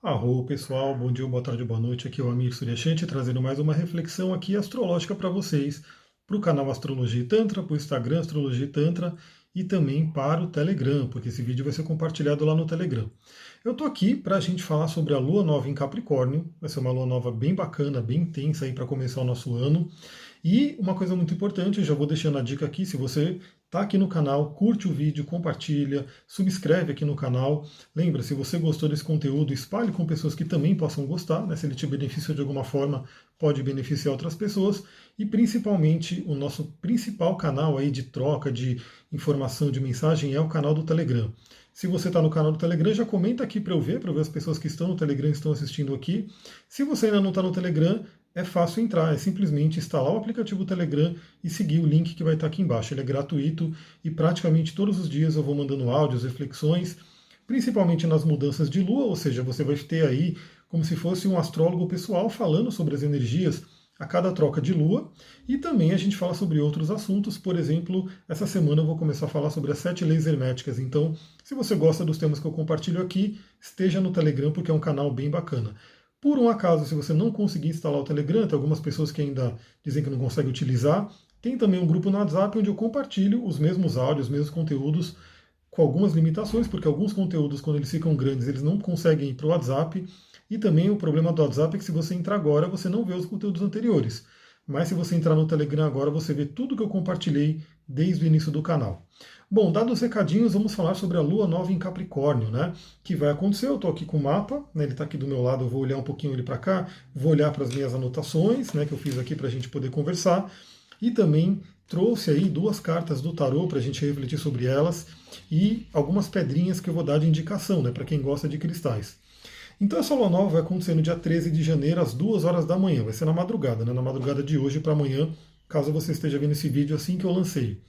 Arro pessoal, bom dia, boa tarde, boa noite. Aqui é o Amir Suryashanti trazendo mais uma reflexão aqui astrológica para vocês, para o canal Astrologia e Tantra, para o Instagram Astrologia e Tantra e também para o Telegram, porque esse vídeo vai ser compartilhado lá no Telegram. Eu estou aqui para a gente falar sobre a lua nova em Capricórnio, vai ser uma lua nova bem bacana, bem intensa aí para começar o nosso ano. E uma coisa muito importante, já vou deixando a dica aqui, se você Tá aqui no canal, curte o vídeo, compartilha, subscreve aqui no canal. Lembra, se você gostou desse conteúdo, espalhe com pessoas que também possam gostar, né? Se ele te beneficia de alguma forma, pode beneficiar outras pessoas. E principalmente o nosso principal canal aí de troca de informação, de mensagem é o canal do Telegram. Se você está no canal do Telegram, já comenta aqui para eu ver, para ver as pessoas que estão no Telegram estão assistindo aqui. Se você ainda não está no Telegram, é fácil entrar, é simplesmente instalar o aplicativo Telegram e seguir o link que vai estar aqui embaixo. Ele é gratuito e praticamente todos os dias eu vou mandando áudios, reflexões, principalmente nas mudanças de lua, ou seja, você vai ter aí como se fosse um astrólogo pessoal falando sobre as energias a cada troca de lua. E também a gente fala sobre outros assuntos. Por exemplo, essa semana eu vou começar a falar sobre as sete leis herméticas. Então, se você gosta dos temas que eu compartilho aqui, esteja no Telegram, porque é um canal bem bacana. Por um acaso, se você não conseguir instalar o Telegram, tem algumas pessoas que ainda dizem que não conseguem utilizar, tem também um grupo no WhatsApp onde eu compartilho os mesmos áudios, os mesmos conteúdos, com algumas limitações, porque alguns conteúdos, quando eles ficam grandes, eles não conseguem ir para o WhatsApp. E também o problema do WhatsApp é que se você entrar agora, você não vê os conteúdos anteriores. Mas se você entrar no Telegram agora, você vê tudo que eu compartilhei desde o início do canal. Bom, dados os recadinhos, vamos falar sobre a Lua Nova em Capricórnio, né? Que vai acontecer. Eu estou aqui com o mapa, né? ele está aqui do meu lado, eu vou olhar um pouquinho ele para cá, vou olhar para as minhas anotações, né? Que eu fiz aqui para a gente poder conversar. E também trouxe aí duas cartas do tarô para a gente refletir sobre elas e algumas pedrinhas que eu vou dar de indicação, né? Para quem gosta de cristais. Então essa lua nova vai acontecer no dia 13 de janeiro, às 2 horas da manhã. Vai ser na madrugada, né? Na madrugada de hoje para amanhã, caso você esteja vendo esse vídeo assim que eu lancei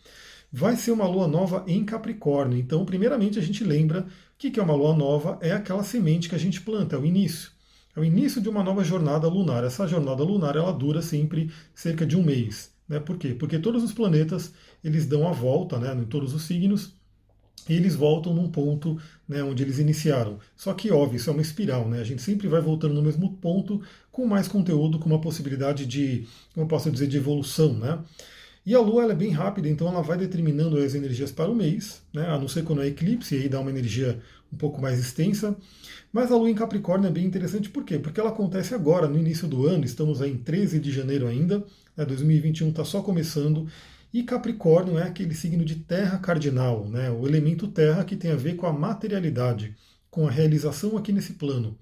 vai ser uma lua nova em Capricórnio. Então, primeiramente, a gente lembra que que é uma lua nova é aquela semente que a gente planta, é o início. É o início de uma nova jornada lunar. Essa jornada lunar ela dura sempre cerca de um mês. Né? Por quê? Porque todos os planetas eles dão a volta né, em todos os signos e eles voltam num ponto né, onde eles iniciaram. Só que, óbvio, isso é uma espiral, né? A gente sempre vai voltando no mesmo ponto com mais conteúdo, com uma possibilidade de, como eu posso dizer, de evolução, né? E a Lua é bem rápida, então ela vai determinando as energias para o mês, né? a não ser quando é eclipse, aí dá uma energia um pouco mais extensa. Mas a Lua em Capricórnio é bem interessante, por quê? Porque ela acontece agora, no início do ano, estamos aí em 13 de janeiro ainda, né? 2021 está só começando, e Capricórnio é aquele signo de terra cardinal, né? o elemento terra que tem a ver com a materialidade, com a realização aqui nesse plano.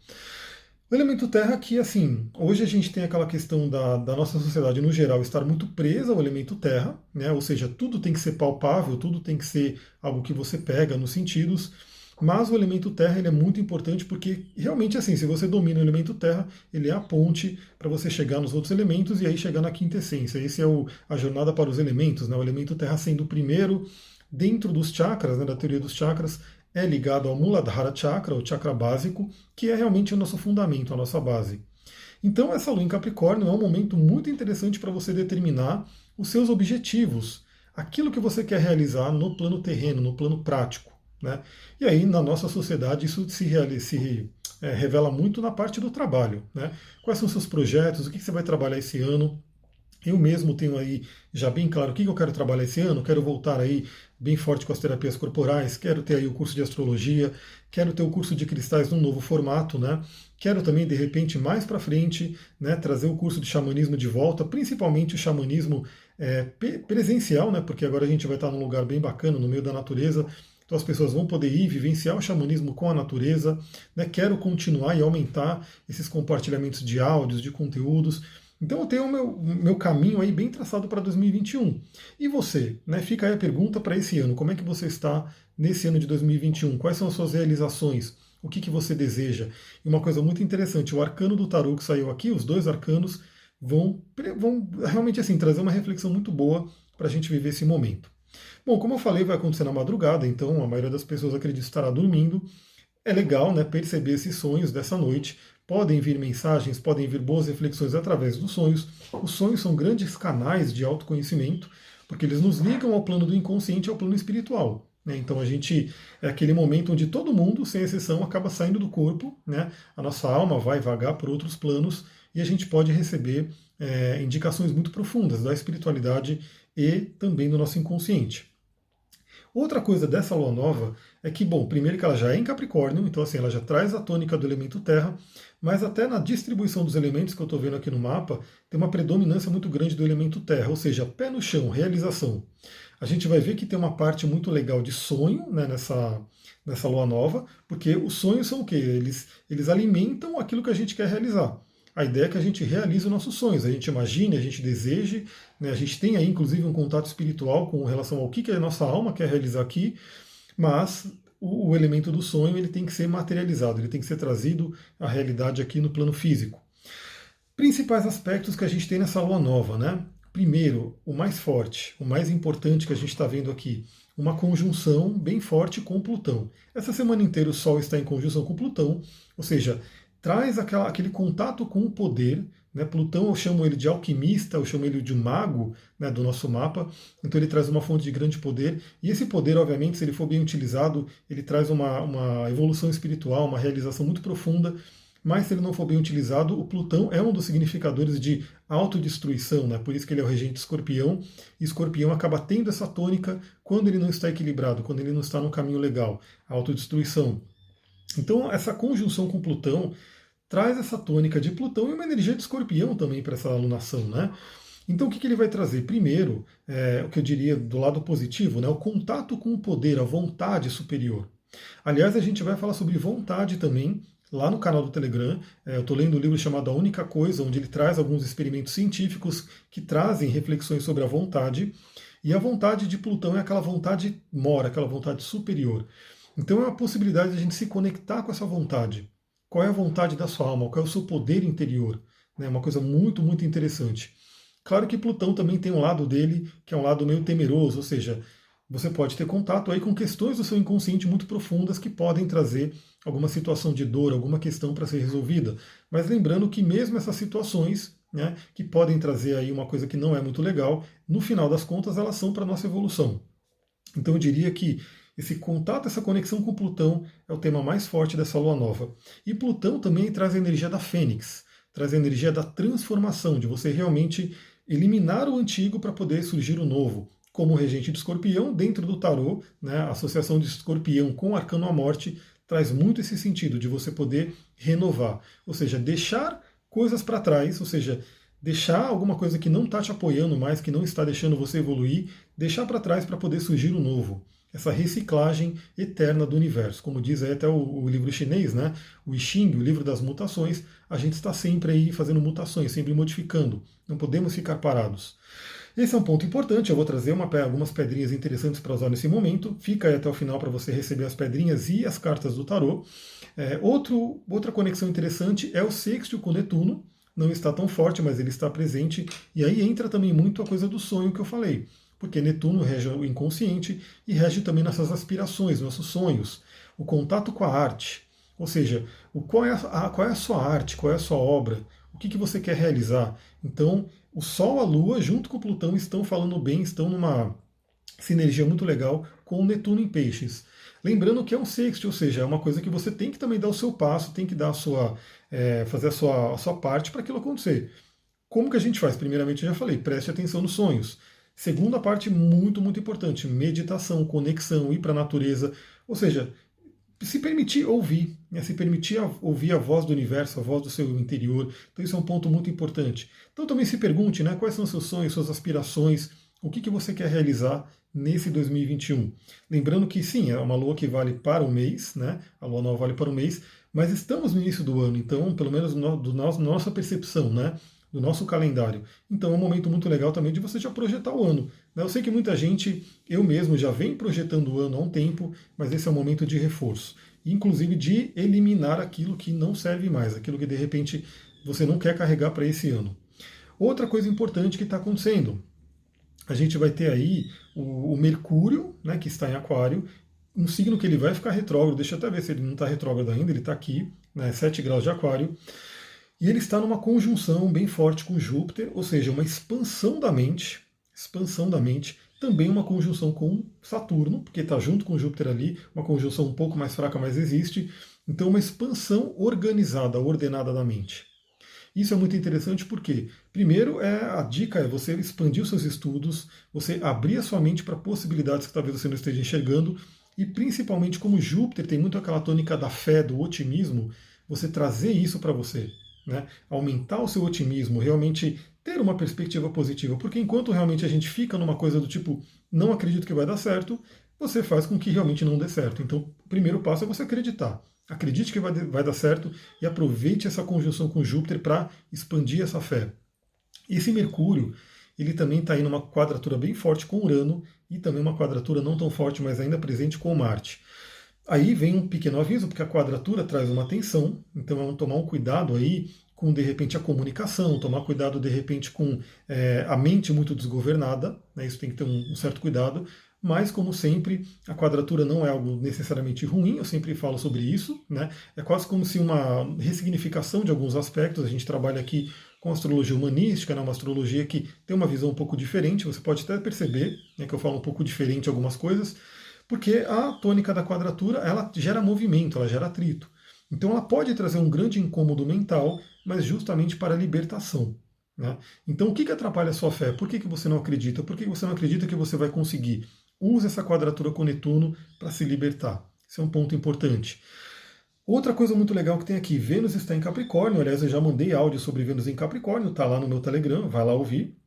O elemento terra que, assim, hoje a gente tem aquela questão da, da nossa sociedade no geral estar muito presa ao elemento terra, né? ou seja, tudo tem que ser palpável, tudo tem que ser algo que você pega nos sentidos, mas o elemento terra ele é muito importante porque realmente assim, se você domina o elemento terra, ele é a ponte para você chegar nos outros elementos e aí chegar na quinta essência. Esse é o, a jornada para os elementos, né? o elemento terra sendo o primeiro dentro dos chakras, né, da teoria dos chakras, é ligado ao Muladhara Chakra, o chakra básico, que é realmente o nosso fundamento, a nossa base. Então, essa lua em Capricórnio é um momento muito interessante para você determinar os seus objetivos, aquilo que você quer realizar no plano terreno, no plano prático. Né? E aí, na nossa sociedade, isso se, se é, revela muito na parte do trabalho. Né? Quais são os seus projetos, o que você vai trabalhar esse ano, eu mesmo tenho aí já bem claro o que eu quero trabalhar esse ano, quero voltar aí bem forte com as terapias corporais, quero ter aí o curso de astrologia, quero ter o curso de cristais num novo formato, né? Quero também, de repente, mais para frente, né, trazer o curso de xamanismo de volta, principalmente o xamanismo é, presencial, né? Porque agora a gente vai estar num lugar bem bacana, no meio da natureza, então as pessoas vão poder ir vivenciar o xamanismo com a natureza. Né? Quero continuar e aumentar esses compartilhamentos de áudios, de conteúdos. Então eu tenho o meu, meu caminho aí bem traçado para 2021. E você? Né? Fica aí a pergunta para esse ano. Como é que você está nesse ano de 2021? Quais são as suas realizações? O que, que você deseja? E uma coisa muito interessante, o arcano do tarô que saiu aqui, os dois arcanos, vão, vão realmente assim trazer uma reflexão muito boa para a gente viver esse momento. Bom, como eu falei, vai acontecer na madrugada, então a maioria das pessoas acredita estará dormindo. É legal né, perceber esses sonhos dessa noite, Podem vir mensagens, podem vir boas reflexões através dos sonhos. Os sonhos são grandes canais de autoconhecimento, porque eles nos ligam ao plano do inconsciente e ao plano espiritual. Né? Então a gente é aquele momento onde todo mundo, sem exceção, acaba saindo do corpo, né? a nossa alma vai vagar por outros planos e a gente pode receber é, indicações muito profundas da espiritualidade e também do nosso inconsciente. Outra coisa dessa lua nova é que, bom, primeiro que ela já é em Capricórnio, então assim, ela já traz a tônica do elemento terra, mas até na distribuição dos elementos que eu estou vendo aqui no mapa, tem uma predominância muito grande do elemento terra, ou seja, pé no chão, realização. A gente vai ver que tem uma parte muito legal de sonho né, nessa, nessa lua nova, porque os sonhos são o quê? Eles, eles alimentam aquilo que a gente quer realizar. A ideia é que a gente realize os nossos sonhos, a gente imagine, a gente deseje, né, a gente aí inclusive um contato espiritual com relação ao que, que a nossa alma quer realizar aqui, mas o, o elemento do sonho ele tem que ser materializado, ele tem que ser trazido à realidade aqui no plano físico. Principais aspectos que a gente tem nessa lua nova, né? Primeiro, o mais forte, o mais importante que a gente está vendo aqui, uma conjunção bem forte com Plutão. Essa semana inteira o Sol está em conjunção com Plutão, ou seja, traz aquela, aquele contato com o poder. Né? Plutão eu chamo ele de alquimista, eu chamo ele de mago né, do nosso mapa. Então ele traz uma fonte de grande poder. E esse poder, obviamente, se ele for bem utilizado, ele traz uma, uma evolução espiritual, uma realização muito profunda. Mas se ele não for bem utilizado, o Plutão é um dos significadores de autodestruição, né? por isso que ele é o regente escorpião, e escorpião acaba tendo essa tônica quando ele não está equilibrado, quando ele não está no caminho legal, a autodestruição. Então, essa conjunção com Plutão traz essa tônica de Plutão e uma energia de escorpião também para essa alunação, né? Então, o que, que ele vai trazer? Primeiro, é, o que eu diria do lado positivo, né, o contato com o poder, a vontade superior. Aliás, a gente vai falar sobre vontade também lá no canal do Telegram. É, eu estou lendo um livro chamado A Única Coisa, onde ele traz alguns experimentos científicos que trazem reflexões sobre a vontade. E a vontade de Plutão é aquela vontade mora, aquela vontade superior. Então é a possibilidade de a gente se conectar com essa vontade. Qual é a vontade da sua alma? Qual é o seu poder interior? Né? uma coisa muito, muito interessante. Claro que Plutão também tem um lado dele que é um lado meio temeroso, ou seja, você pode ter contato aí com questões do seu inconsciente muito profundas que podem trazer alguma situação de dor, alguma questão para ser resolvida. Mas lembrando que mesmo essas situações, né, que podem trazer aí uma coisa que não é muito legal, no final das contas elas são para nossa evolução. Então eu diria que esse contato, essa conexão com Plutão é o tema mais forte dessa lua nova. E Plutão também traz a energia da Fênix, traz a energia da transformação, de você realmente eliminar o antigo para poder surgir o novo. Como regente de escorpião, dentro do tarô, né, a associação de escorpião com o arcano à morte traz muito esse sentido de você poder renovar, ou seja, deixar coisas para trás, ou seja, deixar alguma coisa que não está te apoiando mais, que não está deixando você evoluir, deixar para trás para poder surgir o novo essa reciclagem eterna do universo. Como diz aí até o, o, livro chinês, né? o I Ching, o livro das mutações, a gente está sempre aí fazendo mutações, sempre modificando. Não podemos ficar parados. Esse é um ponto importante, eu vou trazer uma, algumas pedrinhas interessantes para usar nesse momento. Fica aí até o final para você receber as pedrinhas e as cartas do tarô. É, outro, outra conexão interessante é o sexto com Netuno. Não está tão forte, mas ele está presente. E aí entra também muito a coisa do sonho que eu falei porque Netuno rege o inconsciente e rege também nossas aspirações, nossos sonhos, o contato com a arte. Ou seja, o, qual, é a, qual é a sua arte, qual é a sua obra, o que, que você quer realizar. Então, o Sol, a Lua, junto com o Plutão, estão falando bem, estão numa sinergia muito legal com o Netuno em Peixes. Lembrando que é um sexto, ou seja, é uma coisa que você tem que também dar o seu passo, tem que dar a sua, é, fazer a sua, a sua parte para aquilo acontecer. Como que a gente faz? Primeiramente, eu já falei, preste atenção nos sonhos. Segunda parte muito, muito importante, meditação, conexão, ir para a natureza, ou seja, se permitir ouvir, né? se permitir ouvir a voz do universo, a voz do seu interior. Então isso é um ponto muito importante. Então também se pergunte, né, quais são seus sonhos, suas aspirações, o que, que você quer realizar nesse 2021. Lembrando que sim, é uma lua que vale para o mês, né? A lua nova vale para o mês, mas estamos no início do ano, então, pelo menos no, do nosso, nossa percepção, né? Do nosso calendário. Então é um momento muito legal também de você já projetar o ano. Né? Eu sei que muita gente, eu mesmo, já vem projetando o ano há um tempo, mas esse é um momento de reforço. Inclusive de eliminar aquilo que não serve mais, aquilo que de repente você não quer carregar para esse ano. Outra coisa importante que está acontecendo, a gente vai ter aí o, o, Mercúrio, né, que está em Aquário, um signo que ele vai ficar retrógrado, deixa eu até ver se ele não está retrógrado ainda, ele está aqui, né, 7 graus de Aquário. E ele está numa conjunção bem forte com Júpiter, ou seja, uma expansão da mente, expansão da mente, também uma conjunção com Saturno, porque está junto com Júpiter ali, uma conjunção um pouco mais fraca, mas existe. Então, uma expansão organizada, ordenada da mente. Isso é muito interessante porque, primeiro, é a dica é você expandir os seus estudos, você abrir a sua mente para possibilidades que talvez você não esteja enxergando, e principalmente como Júpiter tem muito aquela tônica da fé, do otimismo, você trazer isso para você. Né? Aumentar o seu otimismo, realmente ter uma perspectiva positiva. Porque enquanto realmente a gente fica numa coisa do tipo, não acredito que vai dar certo, você faz com que realmente não dê certo. Então, o primeiro passo é você acreditar. Acredite que vai, vai dar certo e aproveite essa conjunção com Júpiter para expandir essa fé. Esse Mercúrio, ele também está aí numa quadratura bem forte com Urano e também uma quadratura não tão forte, mas ainda presente com Marte. Aí vem um pequeno aviso, porque a quadratura traz uma tensão, então vamos tomar um cuidado aí com de repente a comunicação, tomar cuidado de repente com é, a mente muito desgovernada, né, isso tem que ter um, um, certo cuidado, mas como sempre, a quadratura não é algo necessariamente ruim, eu sempre falo sobre isso, né, é quase como se uma ressignificação de alguns aspectos, a gente trabalha aqui com astrologia humanística, né, uma astrologia que tem uma visão um pouco diferente, você pode até perceber né, que eu falo um pouco diferente algumas coisas, porque a tônica da quadratura ela gera movimento, ela gera atrito. Então ela pode trazer um grande incômodo mental, mas justamente para a libertação. Né? Então o que, que atrapalha a sua fé? Por que, que você não acredita? Por que você não acredita que você vai conseguir? Use essa quadratura com Netuno para se libertar. Esse é um ponto importante. Outra coisa muito legal que tem aqui, Vênus está em Capricórnio, aliás, eu já mandei áudio sobre Vênus em Capricórnio, está lá no meu Telegram, vai lá ouvir.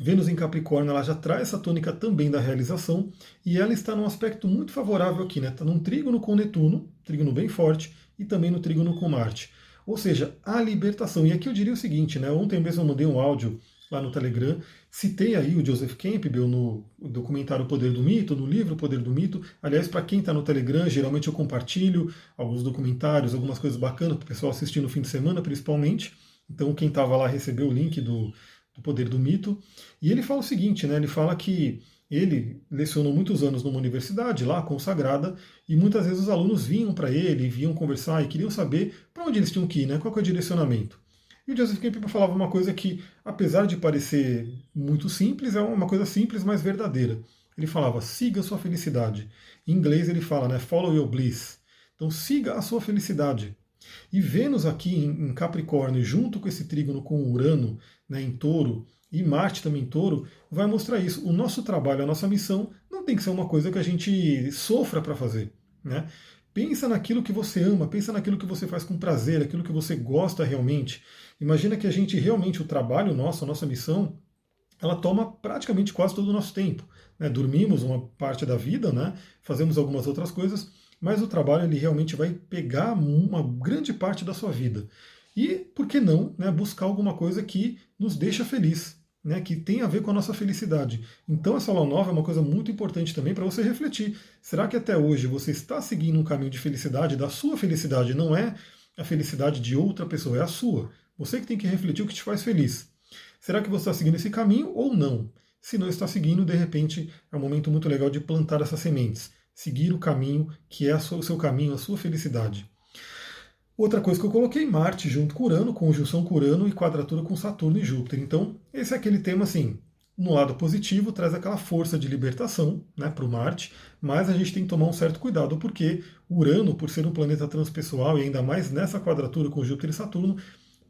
Vênus em Capricórnio ela já traz essa tônica também da realização e ela está num aspecto muito favorável aqui, né? Está num trígono com Netuno, trígono bem forte, e também no trígono com Marte. Ou seja, a libertação. E aqui eu diria o seguinte, né? Ontem mesmo eu mandei um áudio lá no Telegram, citei aí o Joseph Campbell no documentário O Poder do Mito, no livro O Poder do Mito. Aliás, para quem está no Telegram, geralmente eu compartilho alguns documentários, algumas coisas bacanas para o pessoal assistir no fim de semana, principalmente. Então, quem estava lá recebeu o link do, do Poder do Mito. E ele fala o seguinte, né? Ele fala que ele lecionou muitos anos numa universidade lá, consagrada, e muitas vezes os alunos vinham para ele, vinham conversar e queriam saber para onde eles tinham que ir, né? qual é o direcionamento. E o Joseph Campbell falava uma coisa que, apesar de parecer muito simples, é uma coisa simples, mas verdadeira. Ele falava, siga sua felicidade. Em inglês ele fala, né, follow your bliss. Então siga a sua felicidade. E Vênus aqui em Capricórnio, junto com esse trígono com Urano né, em touro, e Marte também em touro, vai mostrar isso. O nosso trabalho, a nossa missão, não tem que ser uma coisa que a gente sofra para fazer. Né? Pensa naquilo que você ama, pensa naquilo que você faz com prazer, aquilo que você gosta realmente. Imagina que a gente realmente, o trabalho nosso, a nossa missão, ela toma praticamente quase todo o nosso tempo. Né? Dormimos uma parte da vida, né? fazemos algumas outras coisas, mas o trabalho ele realmente vai pegar uma grande parte da sua vida. E, por que não, né, buscar alguma coisa que nos deixa feliz, né, que tem a ver com a nossa felicidade. Então essa aula nova é uma coisa muito importante também para você refletir. Será que até hoje você está seguindo um caminho de felicidade, da sua felicidade, não é a felicidade de outra pessoa, é a sua. Você que tem que refletir o que te faz feliz. Será que você está seguindo esse caminho ou não? Se não está seguindo, de repente é um momento muito legal de plantar essas sementes. Seguir o caminho que é o seu caminho, a sua felicidade. Outra coisa que eu coloquei, Marte junto com Urano, conjunção com Urano e quadratura com Saturno e Júpiter. Então, esse é aquele tema assim, no lado positivo, traz aquela força de libertação né, para o Marte, mas a gente tem que tomar um certo cuidado, porque Urano, por ser um planeta transpessoal e ainda mais nessa quadratura com Júpiter e Saturno,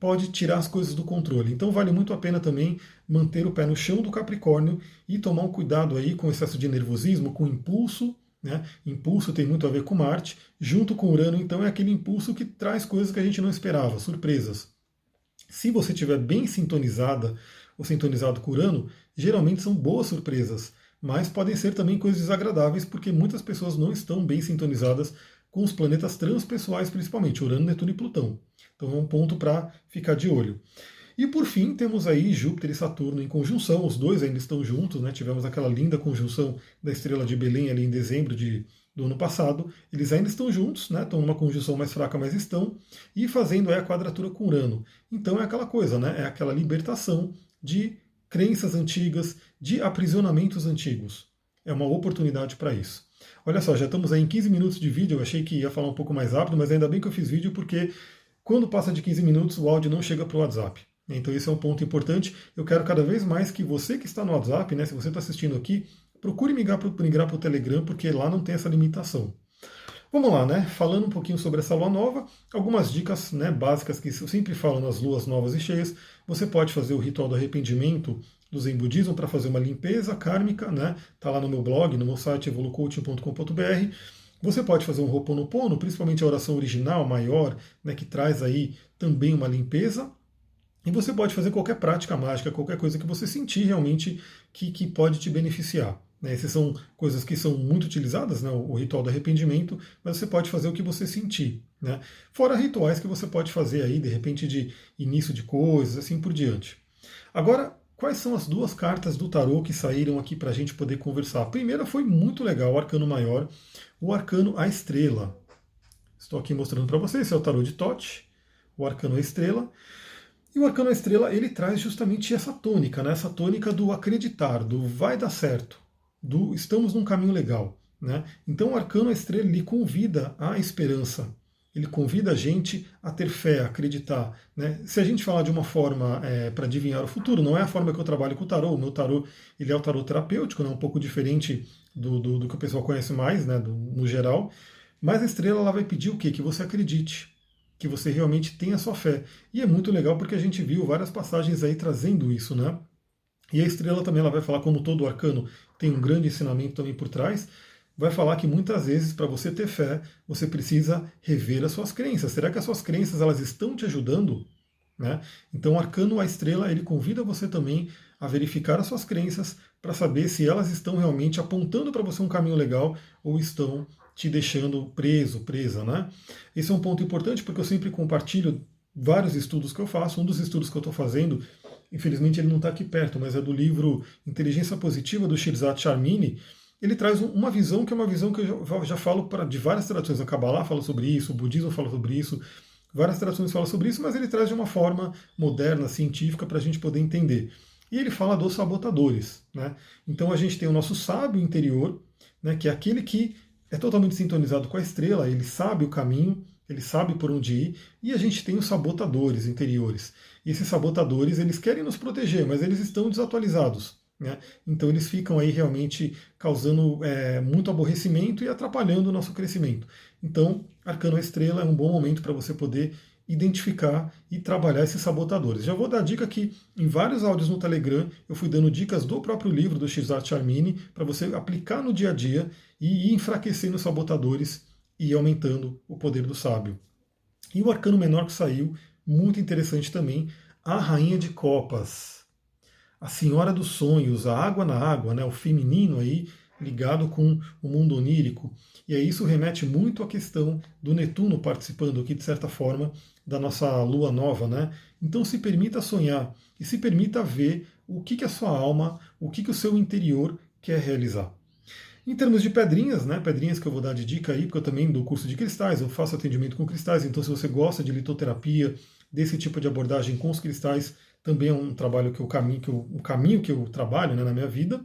pode tirar as coisas do controle. Então vale muito a pena também manter o pé no chão do Capricórnio e tomar um cuidado aí com excesso de nervosismo, com impulso né? Impulso tem muito a ver com Marte, junto com Urano, então é aquele impulso que traz coisas que a gente não esperava, surpresas. Se você estiver bem sintonizada ou sintonizado com Urano, geralmente são boas surpresas, mas podem ser também coisas desagradáveis, porque muitas pessoas não estão bem sintonizadas com os planetas transpessoais, principalmente Urano, Netuno e Plutão. Então é um ponto para ficar de olho. E por fim, temos aí Júpiter e Saturno em conjunção, os dois ainda estão juntos, né? tivemos aquela linda conjunção da estrela de Belém ali em dezembro de, do ano passado, eles ainda estão juntos, né? estão numa conjunção mais fraca, mas estão, e fazendo aí a quadratura com Urano. Então é aquela coisa, né? é aquela libertação de crenças antigas, de aprisionamentos antigos. É uma oportunidade para isso. Olha só, já estamos aí em 15 minutos de vídeo, eu achei que ia falar um pouco mais rápido, mas ainda bem que eu fiz vídeo, porque quando passa de 15 minutos o áudio não chega para o WhatsApp. Então esse é um ponto importante. Eu quero cada vez mais que você que está no WhatsApp, né, se você está assistindo aqui, procure migrar para o Telegram, porque lá não tem essa limitação. Vamos lá, né? Falando um pouquinho sobre essa lua nova, algumas dicas né, básicas que eu sempre falo nas luas novas e cheias. Você pode fazer o ritual do arrependimento do Zen Budismo para fazer uma limpeza kármica, né? Tá lá no meu blog, no meu site evolucoaching.com.br. Você pode fazer um Ho'oponopono, principalmente a oração original maior, né, que traz aí também uma limpeza. E você pode fazer qualquer prática mágica, qualquer coisa que você sentir realmente que, que pode te beneficiar. Né? Essas são coisas que são muito utilizadas, né? o ritual do arrependimento, mas você pode fazer o que você sentir. Né? Fora rituais que você pode fazer aí, de repente, de início de coisas, assim por diante. Agora, quais são as duas cartas do tarô que saíram aqui para a gente poder conversar? A primeira foi muito legal, o arcano maior, o arcano A Estrela. Estou aqui mostrando para vocês, esse é o tarô de Tote, o arcano A Estrela. E o arcano Estrela, ele traz justamente essa tônica, né? essa tônica do acreditar, do vai dar certo do estamos num caminho legal. Né? Então o arcano estrela lhe convida à esperança. Ele convida a gente a ter fé, a acreditar. Né? Se a gente falar de uma forma é, para adivinhar o futuro, não é a forma que eu trabalho com o tarô. O meu tarô ele é o tarô terapêutico, né? um pouco diferente do, do, do que o pessoal conhece mais, né? Do, no geral. Mas a estrela ela vai pedir o quê? Que você acredite, que você realmente tenha sua fé. E é muito legal porque a gente viu várias passagens aí trazendo isso, né? E a estrela também ela vai falar, como todo arcano tem um grande ensinamento também por trás, vai falar que muitas vezes para você ter fé, você precisa rever as suas crenças. Será que as suas crenças elas estão te ajudando? Né? Então, o arcano a estrela ele convida você também a verificar as suas crenças para saber se elas estão realmente apontando para você um caminho legal ou estão te deixando preso, presa, né? Esse é um ponto importante porque eu sempre compartilho vários estudos que eu faço. Um dos estudos que eu estou fazendo infelizmente ele não está aqui perto, mas é do livro Inteligência Positiva do Shirzat Charmini, ele traz uma visão que é uma visão que eu já, já falo de várias traduções. A Kabbalah fala sobre isso, o budismo fala sobre isso, várias traduções falam sobre isso, mas ele traz de uma forma moderna, científica, para a gente poder entender. E ele fala dos sabotadores. Né? Então a gente tem o nosso sábio interior, né, que é aquele que é totalmente sintonizado com a estrela, ele sabe o caminho, ele sabe por onde ir, e a gente tem os sabotadores interiores. E esses sabotadores, eles querem nos proteger, mas eles estão desatualizados. Né? Então eles ficam aí realmente causando é, muito aborrecimento e atrapalhando o nosso crescimento. Então, Arcano Estrela é um bom momento para você poder identificar e trabalhar esses sabotadores. Já vou dar dica que em vários áudios no Telegram eu fui dando dicas do próprio livro do Xart Charmini para você aplicar no dia a dia e ir enfraquecendo os sabotadores e aumentando o poder do sábio. E o arcano menor que saiu, muito interessante também, a Rainha de Copas. A Senhora dos Sonhos, a água na água, né, o feminino aí ligado com o mundo onírico. E aí isso remete muito à questão do Netuno participando aqui, de certa forma, da nossa lua nova. Né? Então se permita sonhar e se permita ver o que, que a sua alma, o que, que o seu interior quer realizar. Em termos de pedrinhas, né, pedrinhas que eu vou dar de dica aí, porque eu também dou curso de cristais, eu faço atendimento com cristais, então se você gosta de litoterapia, desse tipo de abordagem com os cristais, também é um trabalho que eu caminho, que eu, um caminho que eu trabalho né, na minha vida.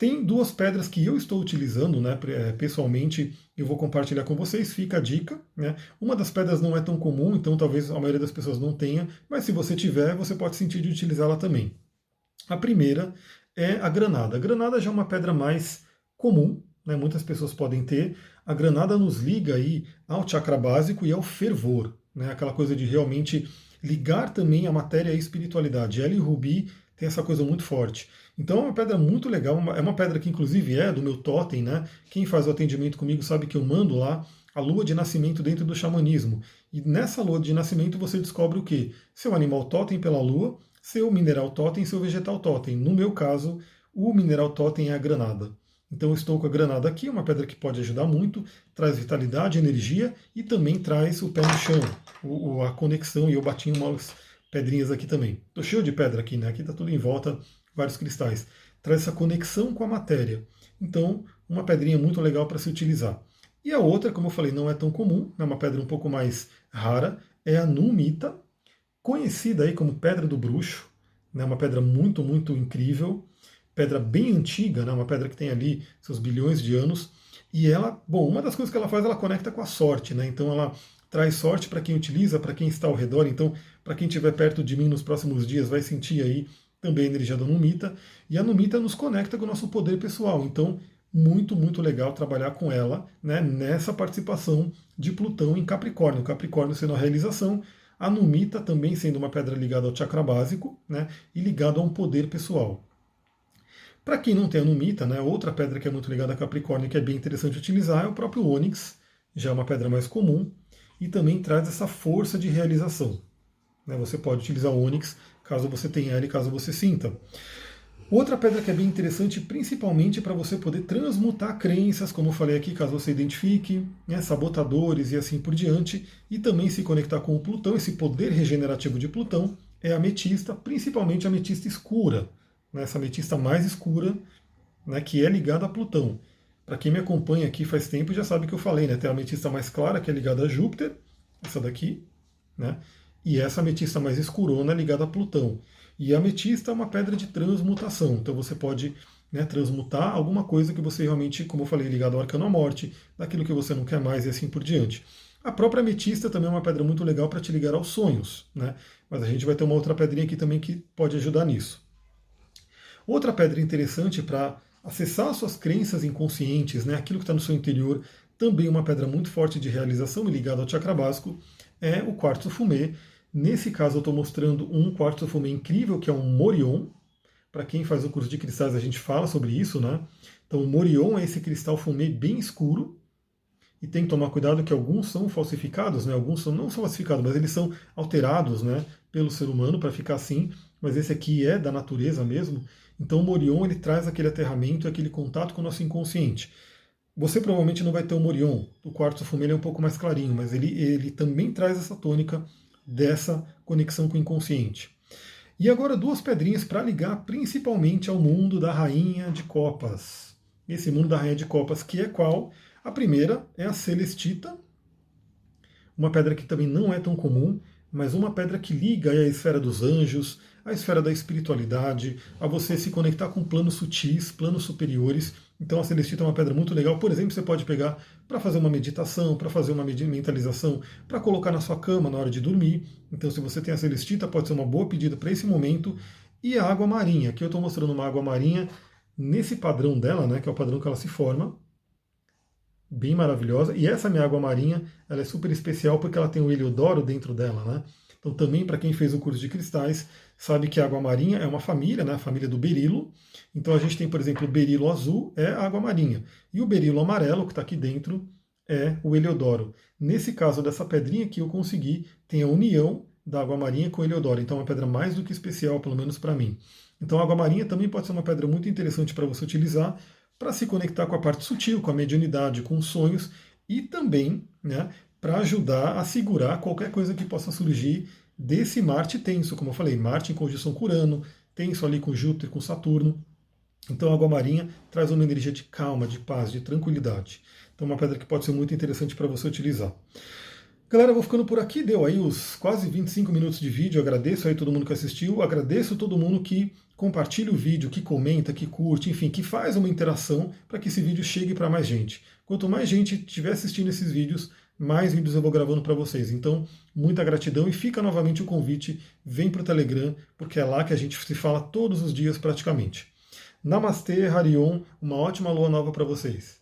Tem duas pedras que eu estou utilizando né, é, pessoalmente, eu vou compartilhar com vocês, fica a dica. Né? Uma das pedras não é tão comum, então talvez a maioria das pessoas não tenha, mas se você tiver, você pode sentir de utilizá-la também. A primeira é a granada. A granada já é uma pedra mais comum, né, muitas pessoas podem ter. A granada nos liga aí ao chakra básico e ao fervor, né, aquela coisa de realmente ligar também a matéria e a espiritualidade. Ela e Rubi tem essa coisa muito forte. Então é uma pedra muito legal, é uma pedra que inclusive é do meu totem, né? Quem faz o atendimento comigo sabe que eu mando lá a lua de nascimento dentro do xamanismo. E nessa lua de nascimento você descobre o que? Seu animal totem pela lua, seu mineral totem, seu vegetal totem. No meu caso, o mineral totem é a granada. Então eu estou com a granada aqui, uma pedra que pode ajudar muito, traz vitalidade, energia e também traz o pé no chão, a conexão, e eu bati umas pedrinhas aqui também. Estou cheio de pedra aqui, né? Aqui está tudo em volta, vários cristais. Traz essa conexão com a matéria. Então, uma pedrinha muito legal para se utilizar. E a outra, como eu falei, não é tão comum, é uma pedra um pouco mais rara, é a numita, conhecida aí como pedra do bruxo, né? uma pedra muito, muito incrível pedra bem antiga, né, uma pedra que tem ali seus bilhões de anos. E ela, bom, uma das coisas que ela faz, ela conecta com a sorte, né? Então ela traz sorte para quem utiliza, para quem está ao redor. Então, para quem estiver perto de mim nos próximos dias, vai sentir aí também a energia da Numita, e a Numita nos conecta com o nosso poder pessoal. Então, muito, muito legal trabalhar com ela né, nessa participação de Plutão em Capricórnio. Capricórnio sendo a realização, a Numita também sendo uma pedra ligada ao chakra básico né, e ligada a um poder pessoal. Para quem não tem a Numita, né, outra pedra que é muito ligada a Capricórnio que é bem interessante utilizar é o próprio Ônix, já é uma pedra mais comum, e também traz essa força de realização. Né, você pode utilizar o Ônix caso você tenha ele, caso você sinta. Outra pedra que é bem interessante, principalmente para você poder transmutar crenças, como eu falei aqui, caso você identifique, né, sabotadores e assim por diante, e também se conectar com o Plutão, esse poder regenerativo de Plutão, é a ametista, principalmente a ametista escura, né, essa ametista mais escura, né, que é ligada a Plutão. Para quem me acompanha aqui faz tempo já sabe que eu falei, né, tem a ametista mais clara, que é ligada a Júpiter, essa daqui, né, e essa ametista mais escurona é ligada a Plutão. E a ametista é uma pedra de transmutação, então você pode né, transmutar alguma coisa que você realmente, como eu falei, ligado ao arcano à morte, daquilo que você não quer mais e assim por diante. A própria ametista também é uma pedra muito legal para te ligar aos sonhos, né? mas a gente vai ter uma outra pedrinha aqui também que pode ajudar nisso. Outra pedra interessante para acessar suas crenças inconscientes, né, aquilo que está no seu interior, também uma pedra muito forte de realização e ligada ao chakra básico, é o quartzo fumê, Nesse caso, eu estou mostrando um quartzo fumê incrível, que é um Morion. Para quem faz o curso de cristais, a gente fala sobre isso, né? Então, o Morion é esse cristal fumê bem escuro. E tem que tomar cuidado que alguns são falsificados, né? Alguns são não são falsificados, mas eles são alterados, né? Pelo ser humano para ficar assim. Mas esse aqui é da natureza mesmo. Então, o Morion ele traz aquele aterramento, aquele contato com o nosso inconsciente. Você provavelmente não vai ter o Morion. O quartzo fumê é um pouco mais clarinho, mas ele, ele também traz essa tônica dessa conexão com o inconsciente. E agora duas pedrinhas para ligar principalmente ao mundo da rainha de copas. Esse mundo da rainha de copas, que é qual? A primeira é a celestita, uma pedra que também não é tão comum, mas uma pedra que liga a esfera dos anjos, a esfera da espiritualidade, a você se conectar com planos sutis, planos superiores. Então a celestita é uma pedra muito legal. Por exemplo, você pode pegar para fazer uma meditação, para fazer uma mentalização, para colocar na sua cama na hora de dormir. Então, se você tem a celestita, pode ser uma boa pedida para esse momento. E a água marinha, aqui eu estou mostrando uma água marinha nesse padrão dela, né, que é o padrão que ela se forma. Bem maravilhosa. E essa minha água marinha, ela é super especial porque ela tem o heliodoro dentro dela, né? Então, também para quem fez o curso de cristais, sabe que a água marinha é uma família, né, a família do berilo. Então, a gente tem, por exemplo, o berilo azul é a água marinha. E o berilo amarelo, que está aqui dentro, é o heliodoro. Nesse caso dessa pedrinha que eu consegui, tem a união da água marinha com o heliodoro. Então, é uma pedra mais do que especial, pelo menos para mim. Então, a água marinha também pode ser uma pedra muito interessante para você utilizar para se conectar com a parte sutil, com a mediunidade, com os sonhos e também né, para ajudar a segurar qualquer coisa que possa surgir desse Marte tenso, como eu falei, Marte em conjunção com Urano, tenso ali com Júpiter, com Saturno. Então a água marinha traz uma energia de calma, de paz, de tranquilidade. Então uma pedra que pode ser muito interessante para você utilizar. Galera, vou ficando por aqui, deu aí os quase 25 minutos de vídeo. Eu agradeço aí todo mundo que assistiu, agradeço todo mundo que compartilha o vídeo, que comenta, que curte, enfim, que faz uma interação para que esse vídeo chegue para mais gente. Quanto mais gente estiver assistindo esses vídeos, mais vídeos eu vou gravando para vocês. Então, muita gratidão e fica novamente o convite, vem para o Telegram, porque é lá que a gente se fala todos os dias praticamente. Namastê, Harion, uma ótima lua nova para vocês.